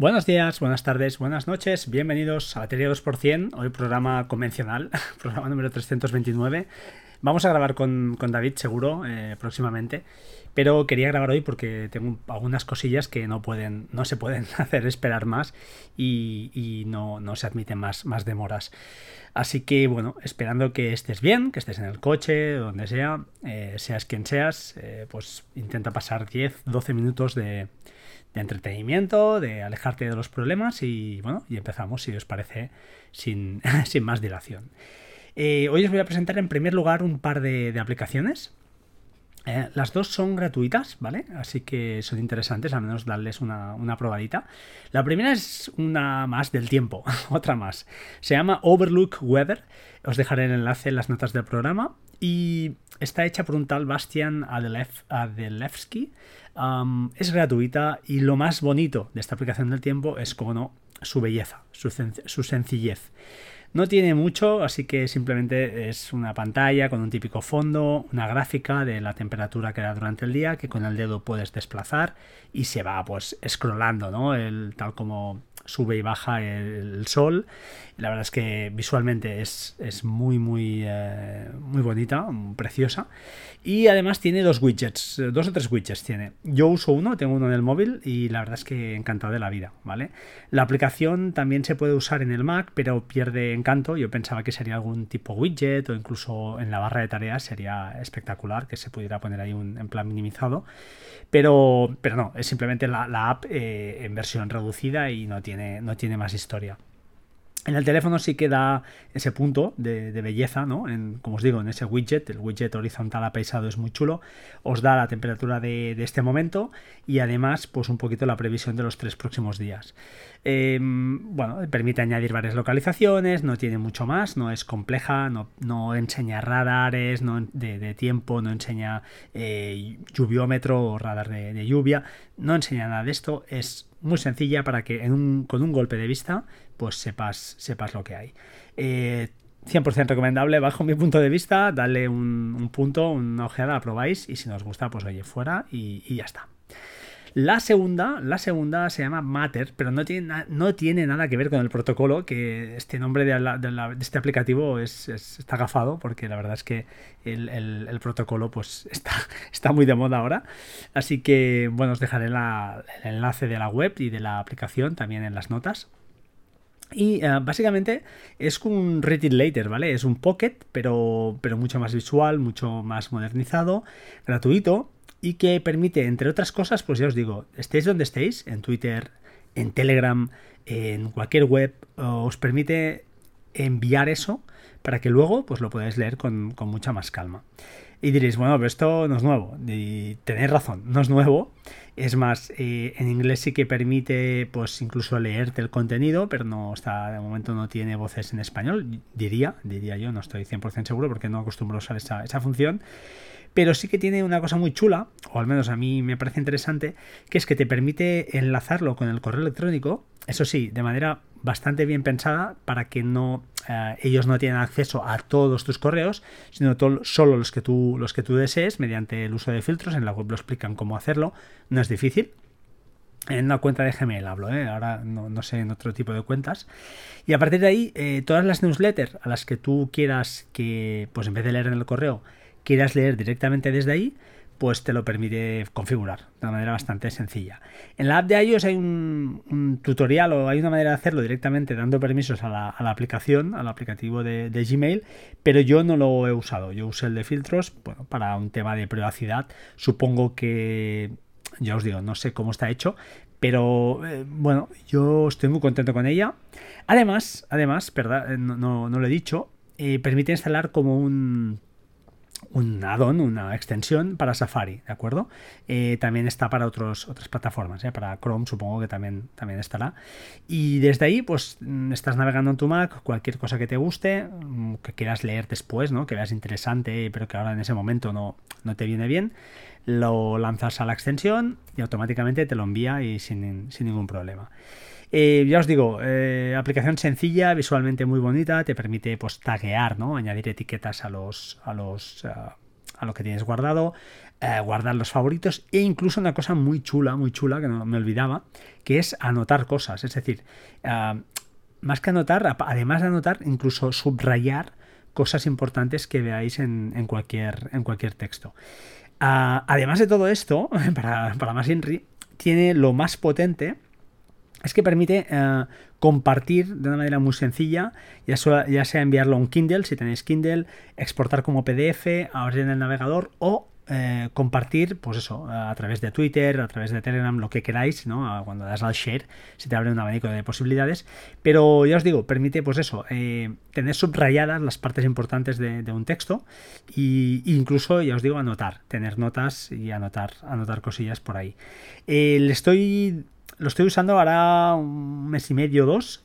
Buenos días, buenas tardes, buenas noches, bienvenidos a Batería 2%, hoy programa convencional, programa número 329. Vamos a grabar con, David seguro eh, próximamente, pero quería grabar hoy porque tengo algunas cosillas que no, pueden, no se pueden hacer esperar más y, no, se admiten más, más demoras. Así que bueno, esperando que estés bien, que estés en el coche, donde sea, eh, seas quien seas, eh, pues intenta pasar 10, 12 minutos de de entretenimiento, de alejarte de los problemas y bueno, y empezamos, si os parece, sin, sin más dilación. Eh, hoy os voy a presentar en primer lugar un par de, aplicaciones. Eh, las dos son gratuitas, ¿vale? Así que son interesantes, al menos darles una, una, probadita. La primera es una más del tiempo, otra más. Se llama Overlook Weather. Os dejaré el enlace en las notas del programa. Y está hecha por un tal Bastian Adelevsky es gratuita y lo más bonito de esta aplicación del tiempo es, como no, su belleza, su, su sencillez. No tiene mucho, así que simplemente es una pantalla con un típico fondo, una gráfica de la temperatura que da durante el día, que con el dedo puedes desplazar y se va pues scrollando, ¿no? El, tal como sube y baja el, sol. La verdad es que visualmente es, muy, muy, eh, muy bonita, preciosa. Y además tiene dos widgets, dos o tres widgets tiene. Yo uso uno, tengo uno en el móvil y la verdad es que encantado de la vida, ¿vale? La aplicación también se puede usar en el Mac, pero pierde encanto. Yo pensaba que sería algún tipo widget o incluso en la barra de tareas sería espectacular que se pudiera poner ahí un, en plan minimizado. Pero, pero no, es simplemente la, app eh, en versión reducida y no tiene, no tiene más historia. En el teléfono sí queda ese punto de, belleza, ¿no? En, como os digo, en ese widget, el widget horizontal apaisado es muy chulo, os da la temperatura de, este momento y además, pues un poquito la previsión de los tres próximos días. Em, bueno, permite añadir varias localizaciones, no tiene mucho más, no es compleja, no, enseña radares no, de, tiempo, no enseña eh, lluviómetro o radar de, lluvia, no enseña nada de esto, es muy sencilla para que con un golpe de vista pues sepas, sepas lo que hay. 100% eh, recomendable bajo mi punto de vista, dale un, punto, una ojeada, la probáis y si nos gusta, pues oye, fuera y, ya está. La segunda, la segunda se llama Matter, pero no tiene, no tiene nada que ver con el protocolo, que este nombre de, este aplicativo es, está gafado, porque la verdad es que el, protocolo pues está, está, muy de moda ahora. Así que, bueno, os dejaré el enlace de la web y de la aplicación también en las notas. Y eh, básicamente es un Read Later, ¿vale? Es un Pocket, pero, pero mucho más visual, mucho más modernizado, gratuito y que permite, entre otras cosas, pues ya os digo, estéis donde estéis, en Twitter, en Telegram, en cualquier web, os permite enviar eso para que luego pues lo podáis leer con, con mucha más calma. Y diréis, bueno, pero esto no es nuevo. Y tenéis razón, no es nuevo. Es más, eh, en inglés sí que permite, pues, incluso leerte el contenido, pero no está, de momento no tiene voces en español. Diría, diría yo, no estoy 100% seguro porque no acostumbro a usar esa, esa función pero sí que tiene una cosa muy chula, o al menos a mí me parece interesante, que es que te permite enlazarlo con el correo electrónico, eso sí, de manera bastante bien pensada para que no eh, ellos no tienen acceso a todos tus correos, sino solo los que tú los que tú desees mediante el uso de filtros. En la web lo explican cómo hacerlo, no es difícil. En una cuenta de Gmail hablo, ¿eh? ahora no, sé en otro tipo de cuentas. Y a partir de ahí, eh, todas las newsletters a las que tú quieras que, pues en vez de leer en el correo, quieras leer directamente desde ahí, pues te lo permite configurar de una manera bastante sencilla. En la app de iOS hay un, tutorial o hay una manera de hacerlo directamente dando permisos a la, aplicación, al aplicativo de, Gmail, pero yo no lo he usado. Yo usé el de filtros bueno, para un tema de privacidad. Supongo que, ya os digo, no sé cómo está hecho, pero eh, bueno, yo estoy muy contento con ella. Además, además, ¿verdad? No, lo he dicho, eh, permite instalar como un un add-on, una extensión para Safari, ¿de acuerdo? Eh, también está para otros, otras plataformas, ¿eh? para Chrome supongo que también, también estará. Y desde ahí, pues mm, estás navegando en tu Mac, cualquier cosa que te guste, mm, que quieras leer después, ¿no? Que veas interesante, pero que ahora en ese momento no, no te viene bien, lo lanzas a la extensión y automáticamente te lo envía y sin, sin ningún problema. Eh, ya os digo, eh, aplicación sencilla, visualmente muy bonita, te permite pues taguear, ¿no? Añadir etiquetas a los, a los, a lo que tienes guardado, eh, guardar los favoritos e incluso una cosa muy chula, muy chula, que no me olvidaba, que es anotar cosas. Es decir, eh, más que anotar, además de anotar, incluso subrayar cosas importantes que veáis en, cualquier, en cualquier texto. Además de todo esto, para, para más Henry, tiene lo más potente, es que permite eh, compartir de una manera muy sencilla, ya, ya, sea enviarlo a un Kindle, si tenéis Kindle, exportar como PDF, abrir en el navegador o eh, compartir, pues eso, a través de Twitter, a través de Telegram, lo que queráis, ¿no? Cuando das al share, se te abre un abanico de posibilidades. Pero ya os digo, permite, pues eso, eh, tener subrayadas las partes importantes de, un texto e incluso, ya os digo, anotar, tener notas y anotar, anotar cosillas por ahí. le estoy lo estoy usando ahora un mes y medio, dos.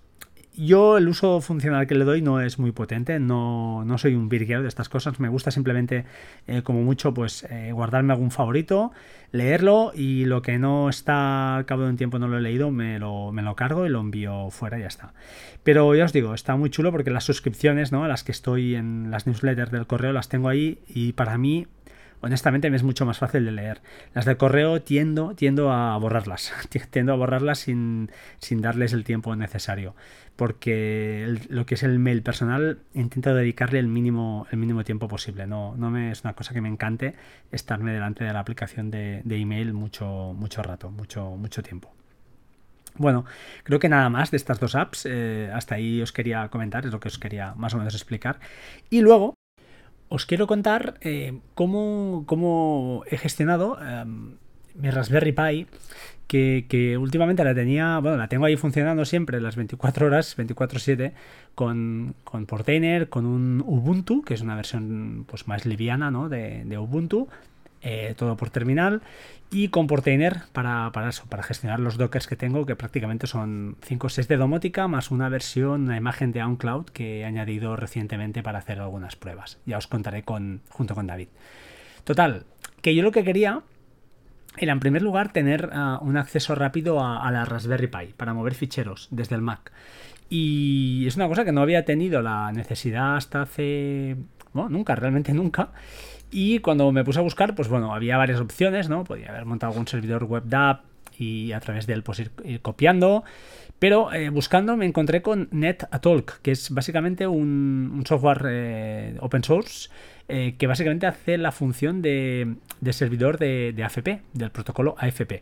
Yo el uso funcional que le doy no es muy potente, no, no soy un virguero de estas cosas, me gusta simplemente eh, como mucho pues eh, guardarme algún favorito, leerlo y lo que no está al cabo de un tiempo no lo he leído me lo, me lo cargo y lo envío fuera y ya está. Pero ya os digo, está muy chulo porque las suscripciones, ¿no? las que estoy en las newsletters del correo las tengo ahí y para mí honestamente me es mucho más fácil de leer. Las de correo tiendo, tiendo a borrarlas, tiendo a borrarlas sin, darles el tiempo necesario, porque lo que es el mail personal intento dedicarle el mínimo, el mínimo tiempo posible. No, no me, es una cosa que me encante estarme delante de la aplicación de, email mucho, mucho rato, mucho, mucho tiempo. Bueno, creo que nada más de estas dos apps. Eh, hasta ahí os quería comentar, es lo que os quería más o menos explicar. Y luego, os quiero contar eh, cómo, he gestionado em, mi Raspberry Pi, que, últimamente la tenía, bueno, la tengo ahí funcionando siempre las 24 horas, 24/7, con, con Portainer, con un Ubuntu, que es una versión pues, más liviana ¿no? de Ubuntu, eh, todo por terminal y con Portainer para, para, eso, para gestionar los dockers que tengo, que prácticamente son 5 o 6 de domótica, más una versión, una imagen de OnCloud que he añadido recientemente para hacer algunas pruebas. Ya os contaré con, junto con David. Total, que yo lo que quería era en primer lugar tener ah, un acceso rápido a, la Raspberry Pi para mover ficheros desde el Mac. Y es una cosa que no había tenido la necesidad hasta hace... Bueno, nunca, realmente nunca. Y cuando me puse a buscar, pues bueno, había varias opciones, ¿no? Podía haber montado algún servidor web DApp y a través de él pues ir, copiando. Pero eh, buscando me encontré con NetAtalk, que es básicamente un, software eh, open source eh, que básicamente hace la función de, servidor de, de, AFP, del protocolo AFP.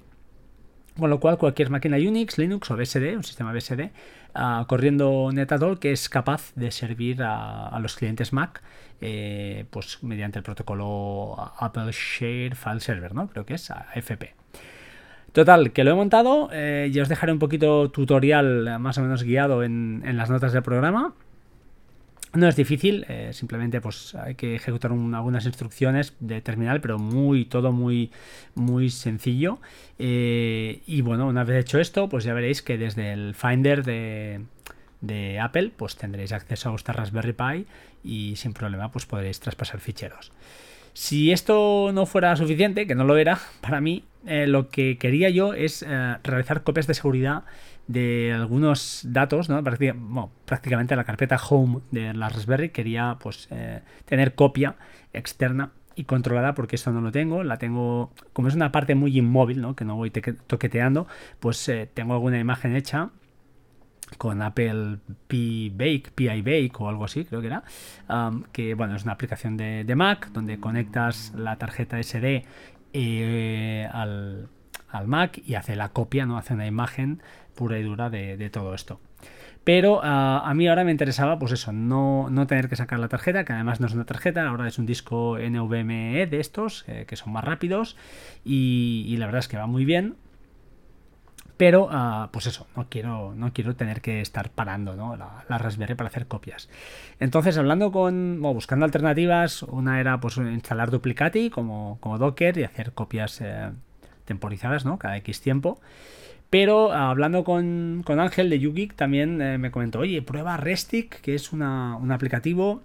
Con lo cual, cualquier máquina Unix, Linux o BSD, un sistema BSD, ah, corriendo NetAdol, que es capaz de servir a, los clientes Mac eh, pues mediante el protocolo Apple Share File Server, ¿no? Creo que es AFP. Total, que lo he montado. Eh, ya os dejaré un poquito tutorial más o menos guiado en, las notas del programa. No es difícil, eh, simplemente pues hay que ejecutar algunas instrucciones de terminal, pero muy, todo muy, muy sencillo. Eh, y bueno, una vez hecho esto, pues ya veréis que desde el Finder de, de Apple, pues tendréis acceso a vuestra Raspberry Pi y sin problema pues podréis traspasar ficheros. Si esto no fuera suficiente, que no lo era, para mí eh, lo que quería yo es realizar copias de seguridad de algunos datos, prácticamente la carpeta home de la Raspberry quería pues eh, tener copia externa y controlada porque esto no lo tengo, la tengo como es una parte muy inmóvil, ¿no? que no voy toqueteando, pues eh, tengo alguna imagen hecha con Apple Pi Bake, PI Bake o algo así, creo que era, que bueno, es una aplicación de, Mac donde conectas la tarjeta SD eh, al, al Mac y hace la copia, ¿no? Hace una imagen pura y dura de, todo esto. Pero ah, a mí ahora me interesaba, pues eso, no, tener que sacar la tarjeta, que además no es una tarjeta, ahora es un disco NVMe de estos, eh, que son más rápidos, y, la verdad es que va muy bien. Pero, ah, pues eso, no quiero, no quiero tener que estar parando la, Raspberry para hacer copias. Entonces, hablando con, buscando alternativas, una era pues instalar Duplicati como, como Docker y hacer copias eh, temporizadas, ¿no? Cada X tiempo. Pero ah, hablando con, Ángel de YouGeek también eh, me comentó, oye, prueba Restic, que es un aplicativo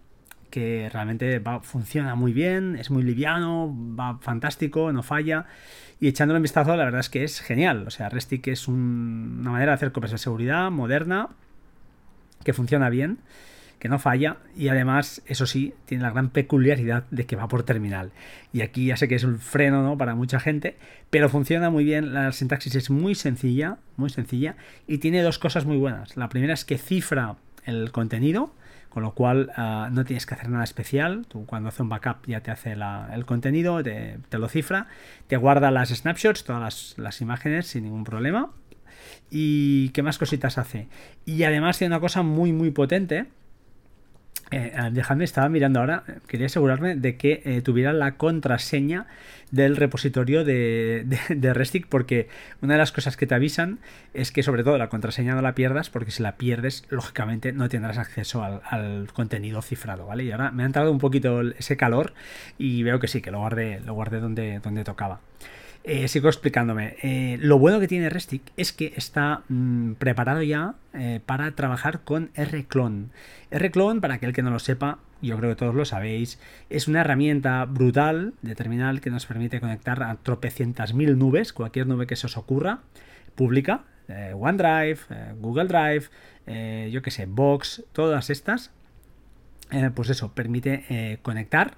que realmente funciona muy bien, es muy liviano, va fantástico, no falla. Y echándole un vistazo, la verdad es que es genial. O sea, Restic es una manera de hacer copias de seguridad moderna, que funciona bien. que no falla y además, eso sí, tiene la gran peculiaridad de que va por terminal. Y aquí ya sé que es un freno ¿no? para mucha gente, pero funciona muy bien, la sintaxis es muy sencilla, muy sencilla y tiene dos cosas muy buenas. La primera es que cifra el contenido, con lo cual ah, no tienes que hacer nada especial. Tú cuando hace un backup ya te hace el contenido, te, lo cifra, te guarda las snapshots, todas las imágenes sin ningún problema. ¿Y qué más cositas hace? Y además tiene una cosa muy muy potente eh, dejadme, estaba mirando ahora, quería asegurarme de que eh, tuviera la contraseña del repositorio de, de, porque una de las cosas que te avisan es que sobre todo la contraseña no la pierdas, porque si la pierdes, lógicamente no tendrás acceso al, contenido cifrado, ¿vale? Y ahora me ha entrado un poquito ese calor y veo que sí, que lo guardé, lo guardé donde, donde tocaba. Eh, sigo explicándome. Eh, lo bueno que tiene Restic es que está mm, preparado ya eh, para trabajar con Rclone. Rclone, para aquel que no lo sepa, yo creo que todos lo sabéis, es una herramienta brutal de terminal que nos permite conectar a tropecientas mil nubes, cualquier nube que se os ocurra, pública, OneDrive, Google Drive, yo que sé, Box, todas estas. pues eso, permite conectar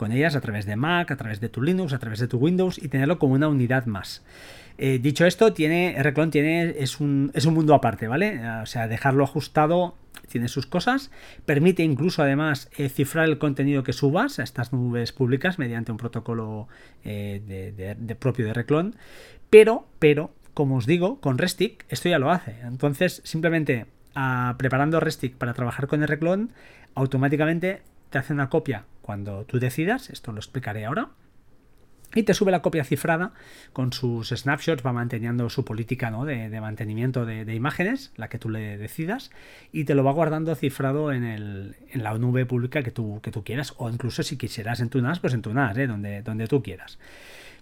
con ellas a través de Mac, a través de tu Linux, a través de tu Windows y tenerlo como una unidad más. Eh, dicho esto, tiene, Rclone tiene, es, un, es un mundo aparte, ¿vale? O sea, dejarlo ajustado tiene sus cosas, permite incluso además eh, cifrar el contenido que subas a estas nubes públicas mediante un protocolo eh, de, propio de Reclon, pero, pero, como os digo, con Restic esto ya lo hace. Entonces, simplemente ah, preparando Restic para trabajar con Reclon, automáticamente te hace una copia cuando tú decidas, esto lo explicaré ahora, y te sube la copia cifrada con sus snapshots, va manteniendo su política ¿no? de, mantenimiento de, imágenes, la que tú le decidas, y te lo va guardando cifrado en, el, en la nube pública que tú, que tú quieras, o incluso si quisieras en tu NAS, pues en tu NAS, ¿eh? donde, donde tú quieras.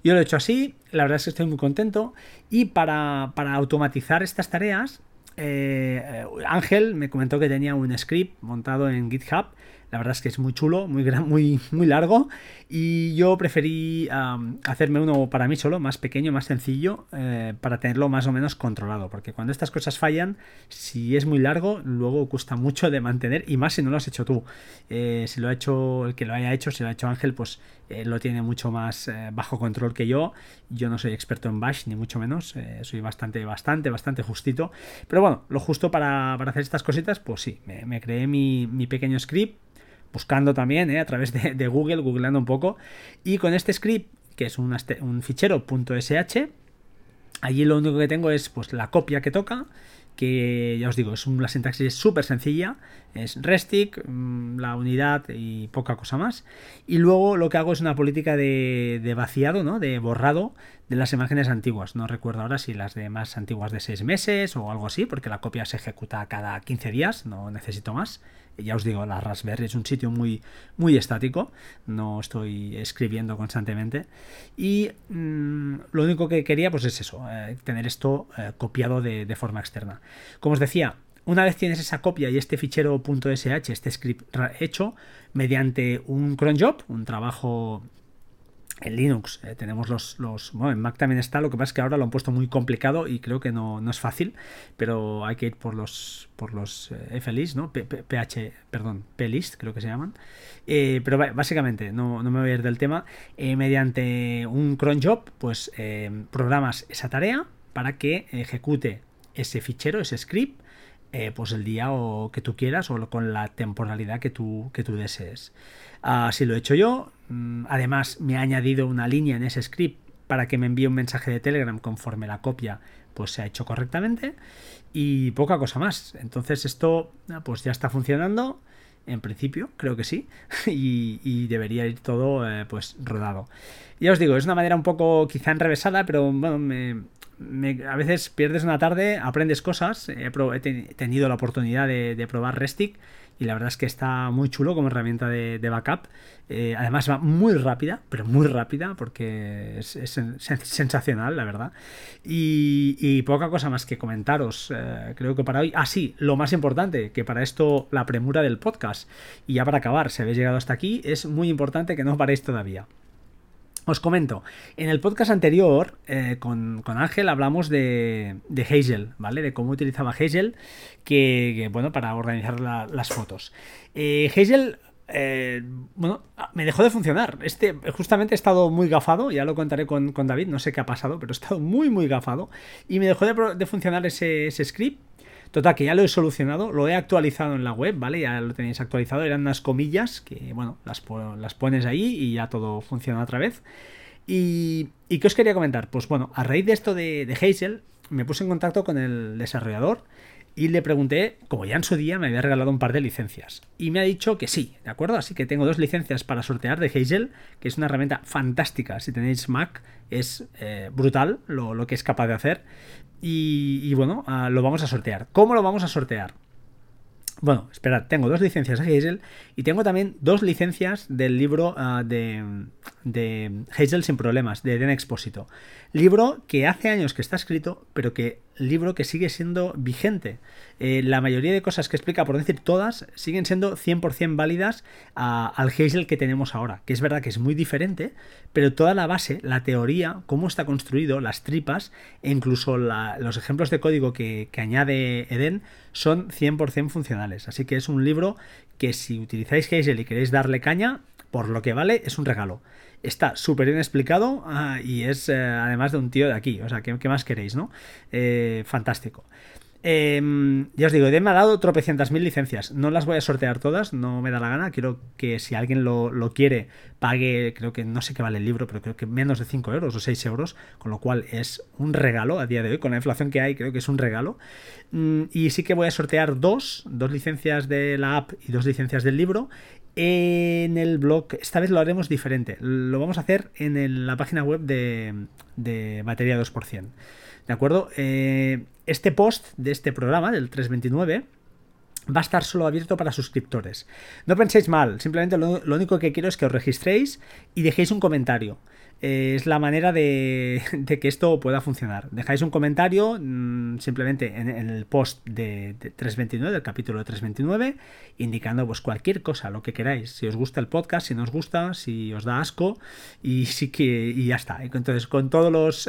Yo lo he hecho así, la verdad es que estoy muy contento, y para, para automatizar estas tareas, eh, Ángel me comentó que tenía un script montado en GitHub la verdad es que es muy chulo, muy, gran, muy, muy largo. Y yo preferí hacerme uno para mí solo, más pequeño, más sencillo, eh, para tenerlo más o menos controlado. Porque cuando estas cosas fallan, si es muy largo, luego cuesta mucho de mantener. Y más si no lo has hecho tú. Eh, si lo ha hecho el que lo haya hecho, si lo ha hecho Ángel, pues eh, lo tiene mucho más bajo control que yo. Yo no soy experto en Bash, ni mucho menos. soy bastante, bastante, bastante justito. Pero bueno, lo justo para, hacer estas cositas, pues sí, me, creé mi, mi pequeño script buscando también ¿eh? a través de, Google, googleando un poco. Y con este script, que es un, un fichero .sh, allí lo único que tengo es pues, la copia que toca, que ya os digo, es una sintaxis súper sencilla, es restic, mm, la unidad y poca cosa más. Y luego lo que hago es una política de, de, vaciado, ¿no? de borrado de las imágenes antiguas. No recuerdo ahora si las de más antiguas de 6 meses o algo así, porque la copia se ejecuta cada 15 días, no necesito más ya os digo, la Raspberry es un sitio muy, muy estático, no estoy escribiendo constantemente. Y mm, lo único que quería, pues es eso, eh, tener esto eh, copiado de, de forma externa. Como os decía, una vez tienes esa copia y este fichero .sh, este script hecho, mediante un cron job, un trabajo en Linux eh, tenemos los, los, Bueno, en Mac también está, lo que pasa es que ahora lo han puesto muy complicado y creo que no, es fácil, pero hay que ir por los por los eh, FLIS, ¿no? PH, perdón, plist, creo que se llaman. Eh, pero básicamente, no, no, me voy a ir del tema. mediante un cron job, pues programas esa tarea para que ejecute ese fichero, ese script, pues el día o que tú quieras o con la temporalidad que tú, que tú desees. Así lo he hecho yo. Mm, además, me ha añadido una línea en ese script para que me envíe un mensaje de Telegram conforme la copia pues se ha hecho correctamente y poca cosa más. Entonces esto pues ya está funcionando. En principio, creo que sí. Y, debería ir todo eh, pues rodado. Ya os digo, es una manera un poco quizá enrevesada, pero bueno, me, a veces pierdes una tarde, aprendes cosas. He, tenido la oportunidad de, probar Restic y la verdad es que está muy chulo como herramienta de, backup. Eh, además va muy rápida, pero muy rápida porque es, sensacional, la verdad. Y, poca cosa más que comentaros, eh, creo que para hoy. Ah, sí, lo más importante, que para esto la premura del podcast. Y ya para acabar, si habéis llegado hasta aquí, es muy importante que no paréis todavía. Os comento, en el podcast anterior eh, con, Ángel hablamos de, de, Hazel, ¿vale? De cómo utilizaba Hazel, que, bueno, para organizar las fotos. Eh, Hazel eh, bueno, me dejó de funcionar. Este, justamente he estado muy gafado, ya lo contaré con, David, no sé qué ha pasado, pero he estado muy, muy gafado. Y me dejó de, funcionar ese, script. Total, que ya lo he solucionado, lo he actualizado en la web, ¿vale? Ya lo tenéis actualizado, eran unas comillas que, bueno, las, las pones ahí y ya todo funciona otra vez. Y, ¿Y qué os quería comentar? Pues bueno, a raíz de esto de, de Hazel, me puse en contacto con el desarrollador y le pregunté, como ya en su día me había regalado un par de licencias. Y me ha dicho que sí, ¿de acuerdo? Así que tengo dos licencias para sortear de Hazel, que es una herramienta fantástica. Si tenéis Mac, es eh, brutal lo, que es capaz de hacer. Y, bueno, ah, lo vamos a sortear. ¿Cómo lo vamos a sortear? Bueno, esperad, tengo dos licencias de Hazel y tengo también dos licencias del libro ah, de, de Hazel sin problemas, de Den Expósito. Libro que hace años que está escrito, pero que libro que sigue siendo vigente. Eh, la mayoría de cosas que explica, por decir todas, siguen siendo 100% válidas al Hazel que tenemos ahora, que es verdad que es muy diferente, pero toda la base, la teoría, cómo está construido, las tripas e incluso los ejemplos de código que, que añade Eden son 100% funcionales. Así que es un libro que si utilizáis Hazel y queréis darle caña, por lo que vale, es un regalo. Está súper bien explicado ah, y es eh, además de un tío de aquí. O sea, ¿qué, más queréis, no? Eh, fantástico. Em, ya os digo, me ha dado tropecientas mil licencias. No las voy a sortear todas, no me da la gana. Quiero que si alguien lo, quiere, pague, creo que no sé qué vale el libro, pero creo que menos de 5 euros o 6 euros, con lo cual es un regalo a día de hoy. Con la inflación que hay, creo que es un regalo. Mm, y sí que voy a sortear dos, dos licencias de la app y dos licencias del libro en el blog. Esta vez lo haremos diferente. Lo vamos a hacer en la página web de, de Batería 2%. ¿De acuerdo? Eh, este post de este programa, del 329, va a estar solo abierto para suscriptores. No penséis mal, simplemente lo, único que quiero es que os registréis y dejéis un comentario. Eh, es la manera de, que esto pueda funcionar. Dejáis un comentario mm, simplemente en, el post de, 329, del capítulo de 329, indicando pues cualquier cosa, lo que queráis. Si os gusta el podcast, si no os gusta, si os da asco y sí que y ya está. Entonces con todos los,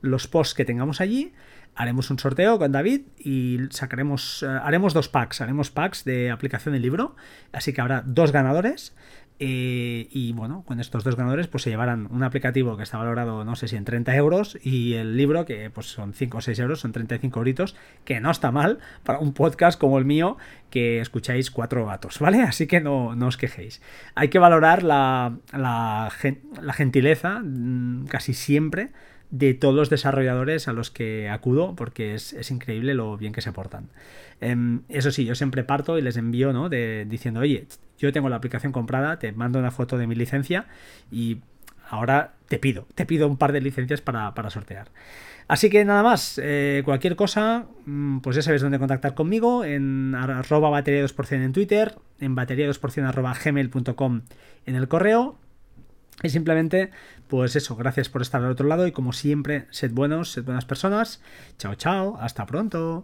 los posts que tengamos allí, haremos un sorteo con David y sacaremos, eh, haremos dos packs, haremos packs de aplicación del libro, así que habrá dos ganadores. Eh, y bueno, con estos dos ganadores pues se llevarán un aplicativo que está valorado no sé si en 30 euros y el libro que pues son 5 o 6 euros, son 35 euritos, que no está mal para un podcast como el mío que escucháis cuatro gatos, ¿vale? Así que no, no os quejéis. Hay que valorar la, la, gentileza mm, casi siempre de todos los desarrolladores a los que acudo porque es, increíble lo bien que se portan. Em, eso sí, yo siempre parto y les envío, ¿no? De, diciendo, oye, yo tengo la aplicación comprada, te mando una foto de mi licencia y ahora te pido, te pido un par de licencias para, sortear. Así que nada más, eh, cualquier cosa, mm, pues ya sabéis dónde contactar conmigo, en arroba batería 2% en Twitter, en batería 2% arroba gmail.com en el correo y simplemente, pues eso, gracias por estar al otro lado y como siempre, sed buenos, sed buenas personas. Chao, chao, hasta pronto.